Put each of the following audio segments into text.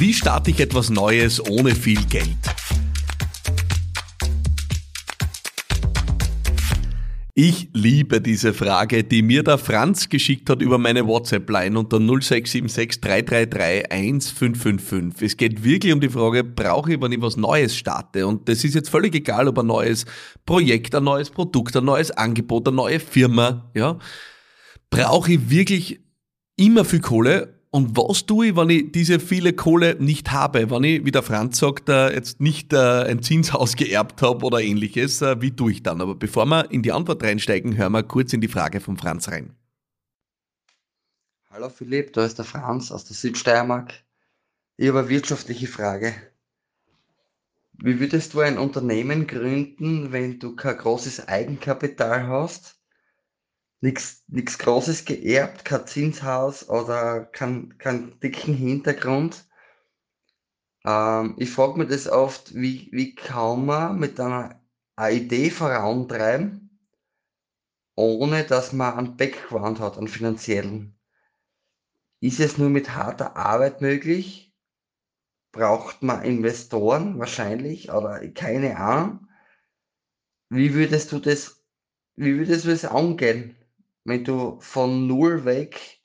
Wie starte ich etwas Neues ohne viel Geld? Ich liebe diese Frage, die mir der Franz geschickt hat über meine WhatsApp-Line unter 0676 333 1555. Es geht wirklich um die Frage, brauche ich, wenn ich was Neues starte? Und das ist jetzt völlig egal, ob ein neues Projekt, ein neues Produkt, ein neues Angebot, eine neue Firma, ja. Brauche ich wirklich immer viel Kohle und was tue ich, wenn ich diese viele Kohle nicht habe? Wenn ich, wie der Franz sagt, äh, jetzt nicht äh, ein Zinshaus geerbt habe oder ähnliches, äh, wie tue ich dann? Aber bevor wir in die Antwort reinsteigen, hören wir kurz in die Frage von Franz rein. Hallo Philipp, da ist der Franz aus der Südsteiermark. Ich habe eine wirtschaftliche Frage. Wie würdest du ein Unternehmen gründen, wenn du kein großes Eigenkapital hast nichts Großes geerbt, kein Zinshaus oder keinen kein dicken Hintergrund. Ähm, ich frage mich das oft, wie, wie kann man mit einer eine Idee vorantreiben, ohne dass man einen Background hat, einen finanziellen. Ist es nur mit harter Arbeit möglich? Braucht man Investoren wahrscheinlich oder keine Ahnung? Wie würdest du das, wie würdest du das angehen? Wenn du von null weg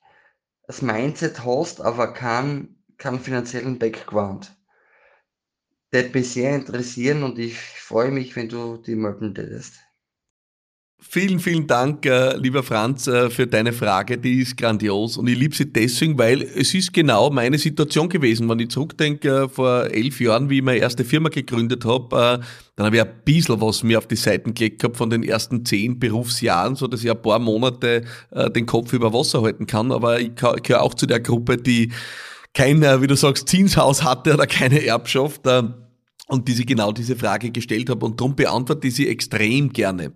das Mindset hast, aber keinen keinen finanziellen Background. Das würde mich sehr interessieren und ich freue mich, wenn du die melden würdest. Vielen, vielen Dank, äh, lieber Franz, äh, für deine Frage. Die ist grandios und ich liebe sie deswegen, weil es ist genau meine Situation gewesen. Wenn ich zurückdenke, äh, vor elf Jahren, wie ich meine erste Firma gegründet habe, dann habe ich ein bisschen was mir auf die Seiten gelegt gehabt von den ersten zehn Berufsjahren, so dass ich ein paar Monate den Kopf über Wasser halten kann. Aber ich gehöre auch zu der Gruppe, die kein, wie du sagst, Zinshaus hatte oder keine Erbschaft und die sich genau diese Frage gestellt habe und darum beantworte ich sie extrem gerne.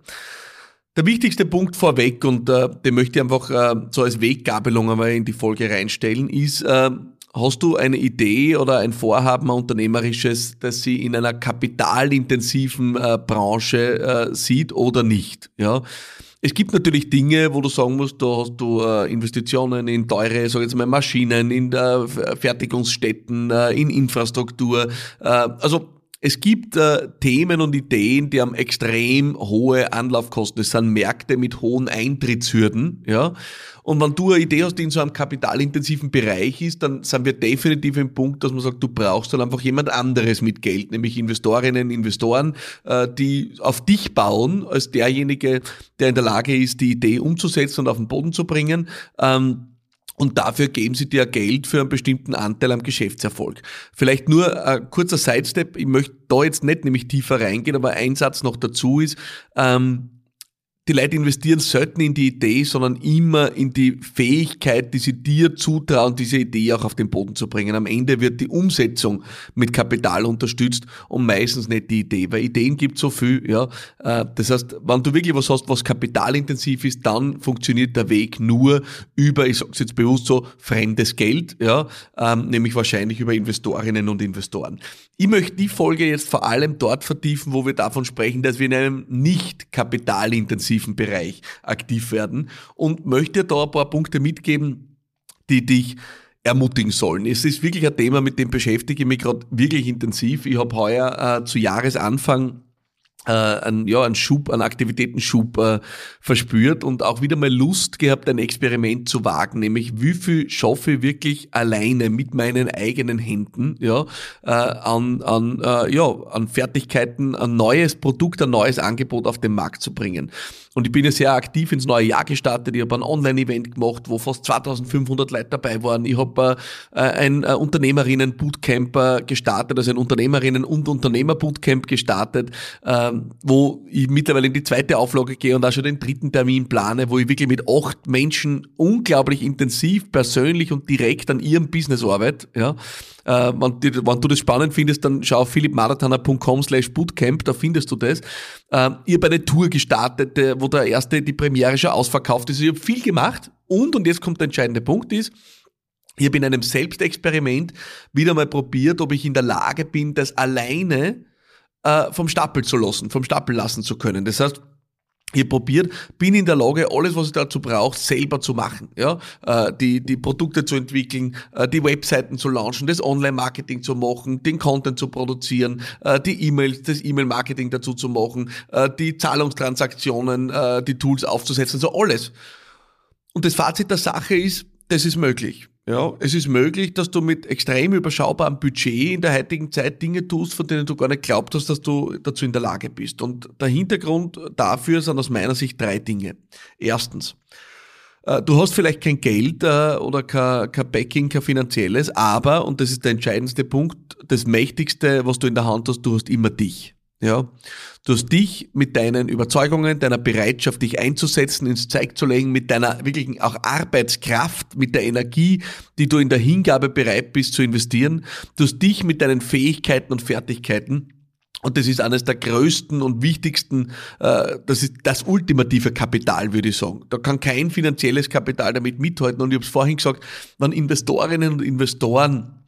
Der wichtigste Punkt vorweg, und äh, den möchte ich einfach äh, so als Weggabelung einmal in die Folge reinstellen, ist, äh, hast du eine Idee oder ein Vorhaben, ein unternehmerisches, das sie in einer kapitalintensiven äh, Branche äh, sieht oder nicht? Ja. Es gibt natürlich Dinge, wo du sagen musst, da hast du äh, Investitionen in teure, sag jetzt mal, Maschinen, in äh, Fertigungsstätten, äh, in Infrastruktur. Äh, also es gibt äh, Themen und Ideen, die haben extrem hohe Anlaufkosten. Es sind Märkte mit hohen Eintrittshürden, ja. Und wenn du eine Idee hast, die in so einem kapitalintensiven Bereich ist, dann sind wir definitiv im Punkt, dass man sagt, du brauchst dann einfach jemand anderes mit Geld, nämlich Investorinnen, Investoren, äh, die auf dich bauen, als derjenige, der in der Lage ist, die Idee umzusetzen und auf den Boden zu bringen. Ähm, und dafür geben sie dir Geld für einen bestimmten Anteil am Geschäftserfolg. Vielleicht nur ein kurzer Sidestep, ich möchte da jetzt nicht nämlich tiefer reingehen, aber ein Satz noch dazu ist, ähm, die Leute investieren selten in die Idee, sondern immer in die Fähigkeit, die sie dir zutrauen, diese Idee auch auf den Boden zu bringen. Am Ende wird die Umsetzung mit Kapital unterstützt und meistens nicht die Idee, weil Ideen gibt so viel, ja. Äh, das heißt, wenn du wirklich was hast, was kapitalintensiv ist, dann funktioniert der Weg nur über, ich sag's jetzt bewusst so, fremdes Geld, ja, ähm, nämlich wahrscheinlich über Investorinnen und Investoren. Ich möchte die Folge jetzt vor allem dort vertiefen, wo wir davon sprechen, dass wir in einem nicht kapitalintensiven intensiven Bereich aktiv werden und möchte da ein paar Punkte mitgeben, die dich ermutigen sollen. Es ist wirklich ein Thema, mit dem beschäftige ich mich gerade wirklich intensiv. Ich habe heuer äh, zu Jahresanfang äh, einen, ja, einen Schub, einen Aktivitätenschub äh, verspürt und auch wieder mal Lust gehabt, ein Experiment zu wagen, nämlich wie viel schaffe ich wirklich alleine mit meinen eigenen Händen ja, äh, an, an, äh, ja, an Fertigkeiten, ein neues Produkt, ein neues Angebot auf den Markt zu bringen. Und ich bin ja sehr aktiv ins neue Jahr gestartet. Ich habe ein Online-Event gemacht, wo fast 2500 Leute dabei waren. Ich habe äh, ein äh, Unternehmerinnen-Bootcamp gestartet, also ein Unternehmerinnen- und Unternehmer-Bootcamp gestartet, ähm, wo ich mittlerweile in die zweite Auflage gehe und auch schon den dritten Termin plane, wo ich wirklich mit acht Menschen unglaublich intensiv, persönlich und direkt an ihrem Business arbeite. Ja. Äh, wenn, wenn, du das spannend findest, dann schau auf philippmarathoner.com slash bootcamp, da findest du das. Äh, ich habe eine Tour gestartet, wo der erste, die Premiere schon ausverkauft ist. Ich habe viel gemacht und, und jetzt kommt der entscheidende Punkt, ist, ich habe in einem Selbstexperiment wieder mal probiert, ob ich in der Lage bin, das alleine äh, vom Stapel zu lassen, vom Stapel lassen zu können. Das heißt, ich probiert, bin in der Lage, alles, was ich dazu brauche, selber zu machen. Ja, äh, die, die Produkte zu entwickeln, äh, die Webseiten zu launchen, das Online-Marketing zu machen, den Content zu produzieren, äh, die E-Mails, das E-Mail-Marketing dazu zu machen, die Zahlungstransaktionen, die Tools aufzusetzen, so alles. Und das Fazit der Sache ist, das ist möglich. Ja, es ist möglich, dass du mit extrem überschaubarem Budget in der heutigen Zeit Dinge tust, von denen du gar nicht glaubt hast, dass du dazu in der Lage bist. Und der Hintergrund dafür sind aus meiner Sicht drei Dinge. Erstens, äh, du hast vielleicht kein Geld äh, oder kein, kein Backing, kein finanzielles, aber, und das ist der entscheidendste Punkt, das Mächtigste, was du in der Hand hast, du hast immer dich. Ja, du hast dich mit deinen Überzeugungen, deiner Bereitschaft, dich einzusetzen, ins Zeug zu legen, mit deiner wirklichen auch Arbeitskraft, mit der Energie, die du in der Hingabe bereit bist zu investieren. Du hast dich mit deinen Fähigkeiten und Fertigkeiten und das ist eines der größten und wichtigsten, äh, das ist das ultimative Kapital, würde ich sagen. Da kann kein finanzielles Kapital damit mithalten. Und ich habe es vorhin gesagt, wenn Investorinnen und Investoren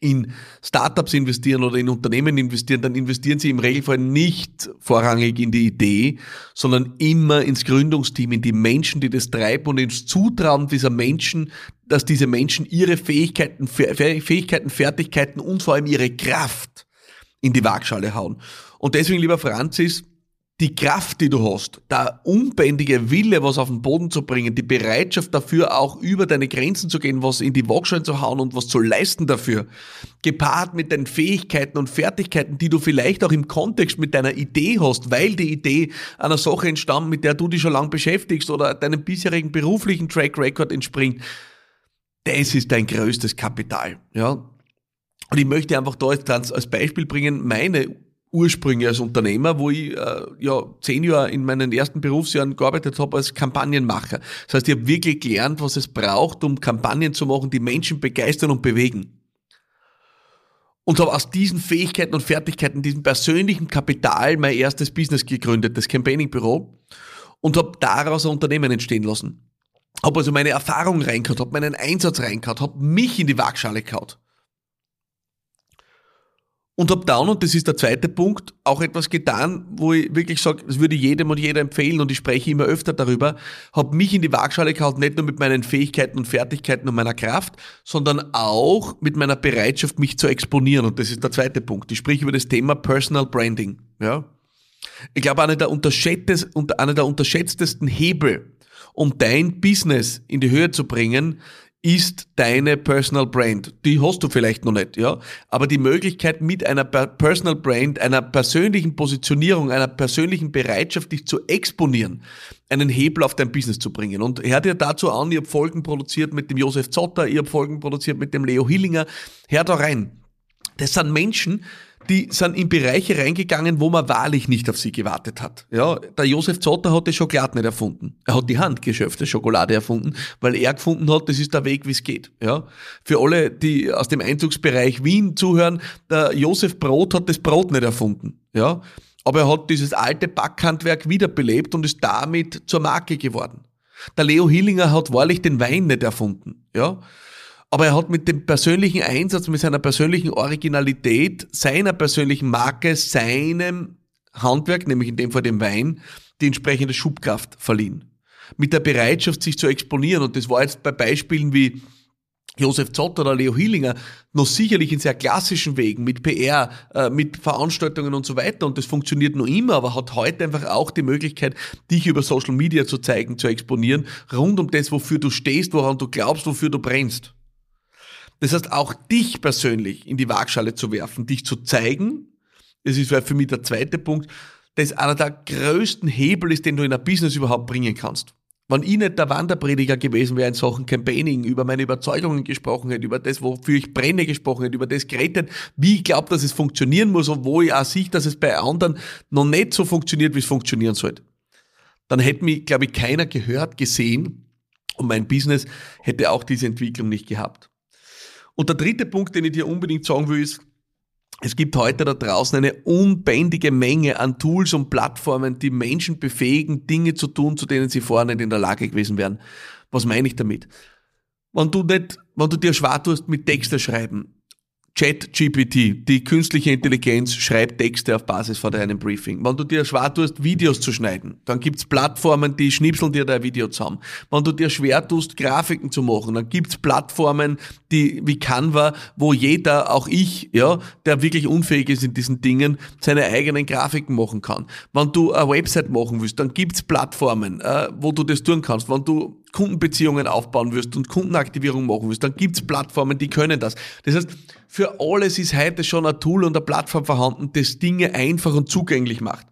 in Startups investieren oder in Unternehmen investieren, dann investieren sie im Regelfall nicht vorrangig in die Idee, sondern immer ins Gründungsteam, in die Menschen, die das treiben und ins Zutrauen dieser Menschen, dass diese Menschen ihre Fähigkeiten, Fähigkeiten, Fertigkeiten und vor allem ihre Kraft in die Waagschale hauen. Und deswegen, lieber Franzis, die Kraft, die du hast, der unbändige Wille, was auf den Boden zu bringen, die Bereitschaft dafür auch über deine Grenzen zu gehen, was in die Waagschale zu hauen und was zu leisten dafür, gepaart mit deinen Fähigkeiten und Fertigkeiten, die du vielleicht auch im Kontext mit deiner Idee hast, weil die Idee einer Sache entstammt, mit der du dich schon lange beschäftigst oder deinem bisherigen beruflichen Track Record entspringt, das ist dein größtes Kapital, ja. Und ich möchte einfach da als Beispiel bringen, meine Ursprünge als Unternehmer, wo ich äh, ja zehn Jahre in meinen ersten Berufsjahren gearbeitet habe als Kampagnenmacher. Das heißt, ich habe wirklich gelernt, was es braucht, um Kampagnen zu machen, die Menschen begeistern und bewegen. Und habe aus diesen Fähigkeiten und Fertigkeiten, diesem persönlichen Kapital mein erstes Business gegründet, das Campaigning-Büro, und habe daraus ein Unternehmen entstehen lassen. Habe also meine Erfahrung reingehauen, habe meinen Einsatz reingehauen, habe mich in die Waagschale gehauen und habe dann, und das ist der zweite Punkt, auch etwas getan, wo ich wirklich sage, das würde jedem und jeder empfehlen und ich spreche immer öfter darüber, habe mich in die Waagschale gehauen, nicht nur mit meinen Fähigkeiten und Fertigkeiten und meiner Kraft, sondern auch mit meiner Bereitschaft, mich zu exponieren. Und das ist der zweite Punkt. Ich spreche über das Thema Personal Branding. Ja? Ich glaube, einer der, einer der unterschätztesten Hebel, um dein Business in die Höhe zu bringen, ist deine Personal Brand. Die hast du vielleicht noch nicht, ja. Aber die Möglichkeit mit einer Personal Brand, einer persönlichen Positionierung, einer persönlichen Bereitschaft, dich zu exponieren, einen Hebel auf dein Business zu bringen. Und hör dir dazu an, ich habe Folgen produziert mit dem Josef Zotter, ich habe Folgen produziert mit dem Leo Hillinger. Hör da rein. Das sind Menschen, die sind in Bereiche reingegangen, wo man wahrlich nicht auf sie gewartet hat. Ja, der Josef Zotter hat die Schokolade nicht erfunden. Er hat die handgeschöpfte Schokolade erfunden, weil er gefunden hat, das ist der Weg, wie es geht. Ja, für alle, die aus dem Einzugsbereich Wien zuhören, der Josef Brot hat das Brot nicht erfunden. Ja, aber er hat dieses alte Backhandwerk wiederbelebt und ist damit zur Marke geworden. Der Leo Hillinger hat wahrlich den Wein nicht erfunden. Ja, aber er hat mit dem persönlichen Einsatz, mit seiner persönlichen Originalität, seiner persönlichen Marke, seinem Handwerk, nämlich in dem Fall dem Wein, die entsprechende Schubkraft verliehen. Mit der Bereitschaft, sich zu exponieren. Und das war jetzt bei Beispielen wie Josef Zott oder Leo Hillinger noch sicherlich in sehr klassischen Wegen mit PR, äh, mit Veranstaltungen und so weiter und das funktioniert noch immer, aber hat heute einfach auch die Möglichkeit, dich über Social Media zu zeigen, zu exponieren, rund um das, wofür du stehst, woran du glaubst, wofür du brennst. Das heißt, auch dich persönlich in die Waagschale zu werfen, dich zu zeigen, das ist für mich der zweite Punkt, das einer der größten Hebel ist, den du in ein Business überhaupt bringen kannst. Wenn ich nicht der Wanderprediger gewesen wäre in Sachen Campaigning, über meine Überzeugungen gesprochen hätte, über das, wofür ich brenne gesprochen hätte, über das geredet, wie ich glaube, dass es funktionieren muss und wo ich auch sehe, dass es bei anderen noch nicht so funktioniert, wie es funktionieren sollte, dann hätte mich, glaube ich, keiner gehört, gesehen und mein Business hätte auch diese Entwicklung nicht gehabt. Und der dritte Punkt, den ich dir unbedingt sagen will, ist, es gibt heute da draußen eine unbändige Menge an Tools und Plattformen, die Menschen befähigen, Dinge zu tun, zu denen sie vorher nicht in der Lage gewesen wären. Was meine ich damit? Wenn du nicht, wenn du dir schwer tust mit Texte schreiben, Chat-GPT, die künstliche Intelligenz, schreibt Texte auf Basis von deinem Briefing. Wenn du dir schwer tust, Videos zu schneiden, dann gibt's Plattformen, die schnipseln dir dein Video zusammen. Wenn du dir schwer tust, Grafiken zu machen, dann gibt's Plattformen, die wie Canva, wo jeder, auch ich, ja, der wirklich unfähig ist in diesen Dingen, seine eigenen Grafiken machen kann. Wenn du eine Website machen willst, dann gibt's Plattformen, äh, wo du das tun kannst. Wenn du Kundenbeziehungen aufbauen wirst und Kundenaktivierung machen wirst, dann gibt's Plattformen, die können das. Das heißt, für alles ist heute schon ein Tool und eine Plattform vorhanden, das Dinge einfach und zugänglich macht.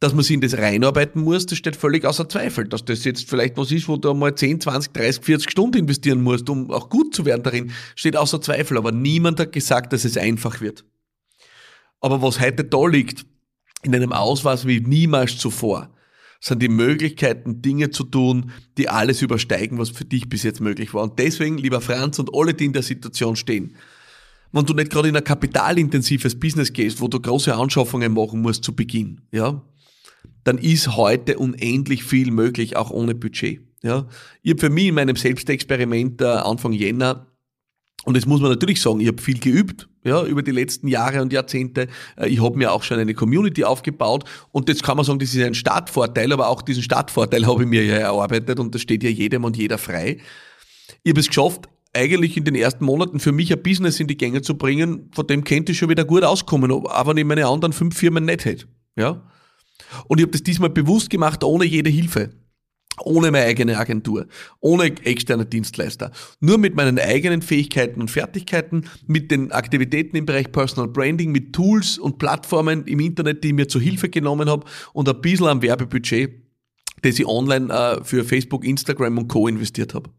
Dass man sich in das reinarbeiten muss, das steht völlig außer Zweifel. Dass das jetzt vielleicht was ist, wo du einmal 10, 20, 30, 40 Stunden investieren musst, um auch gut zu werden darin, steht außer Zweifel. Aber niemand hat gesagt, dass es einfach wird. Aber was heute da liegt, in einem Ausmaß wie niemals zuvor, sind die Möglichkeiten, Dinge zu tun, die alles übersteigen, was für dich bis jetzt möglich war. Und deswegen, lieber Franz und alle, die in der Situation stehen, wenn du nicht gerade in ein kapitalintensives Business gehst, wo du große Anschaffungen machen musst zu Beginn, ja, dann ist heute unendlich viel möglich, auch ohne Budget. Ja. Ich habe für mich in meinem Selbstexperiment äh, Anfang Jänner und das muss man natürlich sagen, ich habe viel geübt, ja, über die letzten Jahre und Jahrzehnte. Äh, ich habe mir auch schon eine Community aufgebaut und jetzt kann man sagen, das ist ein Startvorteil, aber auch diesen Startvorteil habe ich mir ja erarbeitet und das steht ja jedem und jeder frei. Ich habe es geschafft, eigentlich in den ersten Monaten für mich ein Business in die Gänge zu bringen, von dem könnte ich schon wieder gut auskommen, aber wenn ich meine anderen fünf Firmen nicht hätte. Ja? Und ich habe das diesmal bewusst gemacht, ohne jede Hilfe ohne meine eigene Agentur, ohne externe Dienstleister, nur mit meinen eigenen Fähigkeiten und Fertigkeiten, mit den Aktivitäten im Bereich Personal Branding, mit Tools und Plattformen im Internet, die ich mir zur Hilfe genommen habe und ein bisschen am Werbebudget, das ich online äh, für Facebook, Instagram und Co. investiert habe.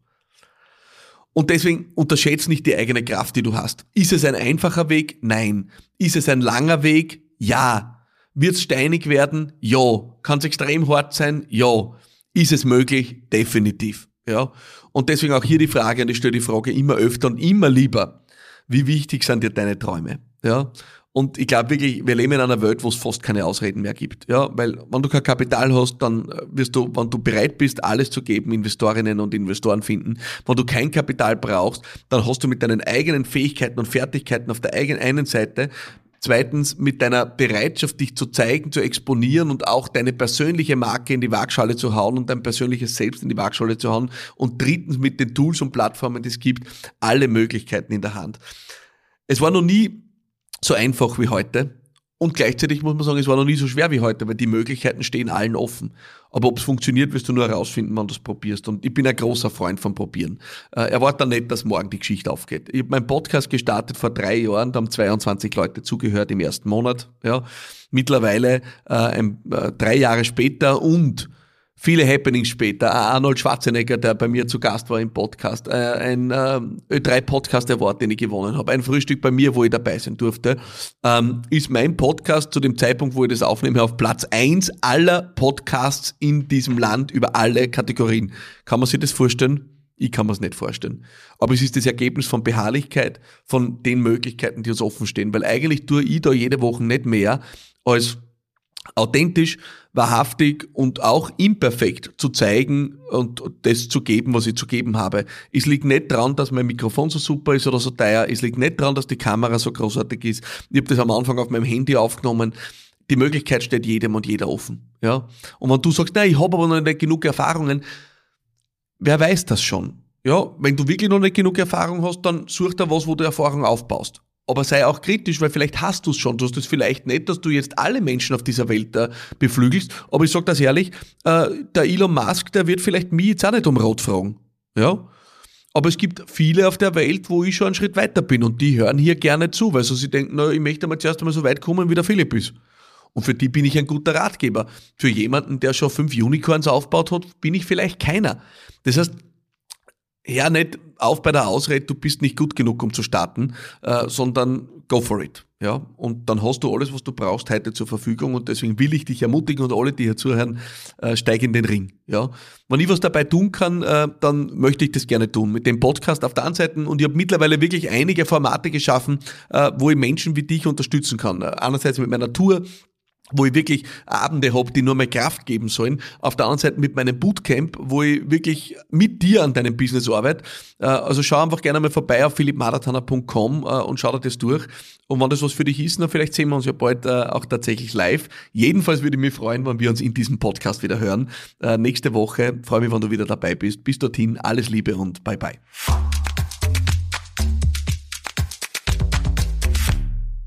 Und deswegen unterschätze nicht die eigene Kraft, die du hast. Ist es ein einfacher Weg? Nein. Ist es ein langer Weg? Ja. Wird es steinig werden? Ja. Kann es extrem hart sein? Ja. Ist es möglich? Definitiv. Ja. Und deswegen auch hier die Frage, und ich stelle die Frage immer öfter und immer lieber, wie wichtig sind dir deine Träume? Ja. Und ich glaube wirklich, wir leben in einer Welt, wo es fast keine Ausreden mehr gibt. Ja, weil wenn du kein Kapital hast, dann wirst du, wenn du bereit bist, alles zu geben, Investorinnen und Investoren finden. Wenn du kein Kapital brauchst, dann hast du mit deinen eigenen Fähigkeiten und Fertigkeiten auf der eigenen einen Seite Zweitens mit deiner Bereitschaft, dich zu zeigen, zu exponieren und auch deine persönliche Marke in die Waagschale zu hauen und dein persönliches Selbst in die Waagschale zu hauen. Und drittens mit den Tools und Plattformen, die es gibt, alle Möglichkeiten in der Hand. Es war noch nie so einfach wie heute. Und gleichzeitig muss man sagen, es war noch nie so schwer wie heute, weil die Möglichkeiten stehen allen offen. Aber ob es funktioniert, wirst du nur herausfinden, wenn du es probierst. Und ich bin ein großer Freund vom Probieren. Äh, erwarte nicht, dass morgen die Geschichte aufgeht. Ich habe meinen Podcast gestartet vor drei Jahren, da haben 22 Leute zugehört im ersten Monat. Ja. Mittlerweile äh, ein, äh, drei Jahre später und viele Happenings später. Arnold Schwarzenegger, der bei mir zu Gast war im Podcast, äh, ein äh, Ö3 Podcast Award, den ich gewonnen habe, ein Frühstück bei mir, wo ich dabei sein durfte, ähm, ist mein Podcast zu dem Zeitpunkt, wo ich das aufnehme, auf Platz eins aller Podcasts in diesem Land über alle Kategorien. Kann man sich das vorstellen? Ich kann mir es nicht vorstellen. Aber es ist das Ergebnis von Beharrlichkeit, von den Möglichkeiten, die uns offen stehen. Weil eigentlich tue ich da jede Woche nicht mehr, als authentisch, wahrhaftig und auch imperfekt zu zeigen und das zu geben, was ich zu geben habe. Es liegt nicht dran, dass mein Mikrofon so super ist oder so teuer. Es liegt nicht dran, dass die Kamera so großartig ist. Ich habe das am Anfang auf meinem Handy aufgenommen. Die Möglichkeit steht jedem und jeder offen. Ja? Und wenn du sagst, nein, ich habe aber noch nicht genug Erfahrungen, wer weiß das schon? Ja, wenn du wirklich noch nicht genug Erfahrung hast, dann such dir was, wo du Erfahrung aufbaust aber sei auch kritisch, weil vielleicht hast du es schon. Du hast es vielleicht nicht, dass du jetzt alle Menschen auf dieser Welt äh, beflügelst. Aber ich sage das ehrlich, äh, der Elon Musk, der wird vielleicht mich jetzt auch nicht um Rot fragen. Ja? Aber es gibt viele auf der Welt, wo ich schon einen Schritt weiter bin und die hören hier gerne zu, weil so sie denken, na, ich möchte mal zuerst einmal so weit kommen, wie der Philipp ist. Und für die bin ich ein guter Ratgeber. Für jemanden, der schon fünf Unicorns aufgebaut hat, bin ich vielleicht keiner. Das heißt, ja nicht auf bei der Ausrede, du bist nicht gut genug, um zu starten, äh, sondern go for it. Ja, und dann hast du alles, was du brauchst, heute zur Verfügung und deswegen will ich dich ermutigen und alle, die hier zuhören, äh, steig in den Ring. Ja, wenn ich was dabei tun kann, äh, dann möchte ich das gerne tun. Mit dem Podcast auf der einen Seite und ich habe mittlerweile wirklich einige Formate geschaffen, äh, wo ich Menschen wie dich unterstützen kann. Einerseits mit meiner Tour, wo ich wirklich Abende hab, die nur mehr Kraft geben sollen. Auf der anderen Seite mit meinem Bootcamp, wo ich wirklich mit dir an deinem Business arbeite. Äh, also schau einfach gerne mal vorbei auf philippmarathoner.com äh, und schau dir das durch. Und wenn das was für dich ist, dann vielleicht sehen wir uns ja bald äh, auch tatsächlich live. Jedenfalls würde ich mich freuen, wenn wir uns in diesem Podcast wieder hören. Nächste Woche freue mich, wenn du wieder dabei bist. Bis dorthin, alles Liebe und bye bye.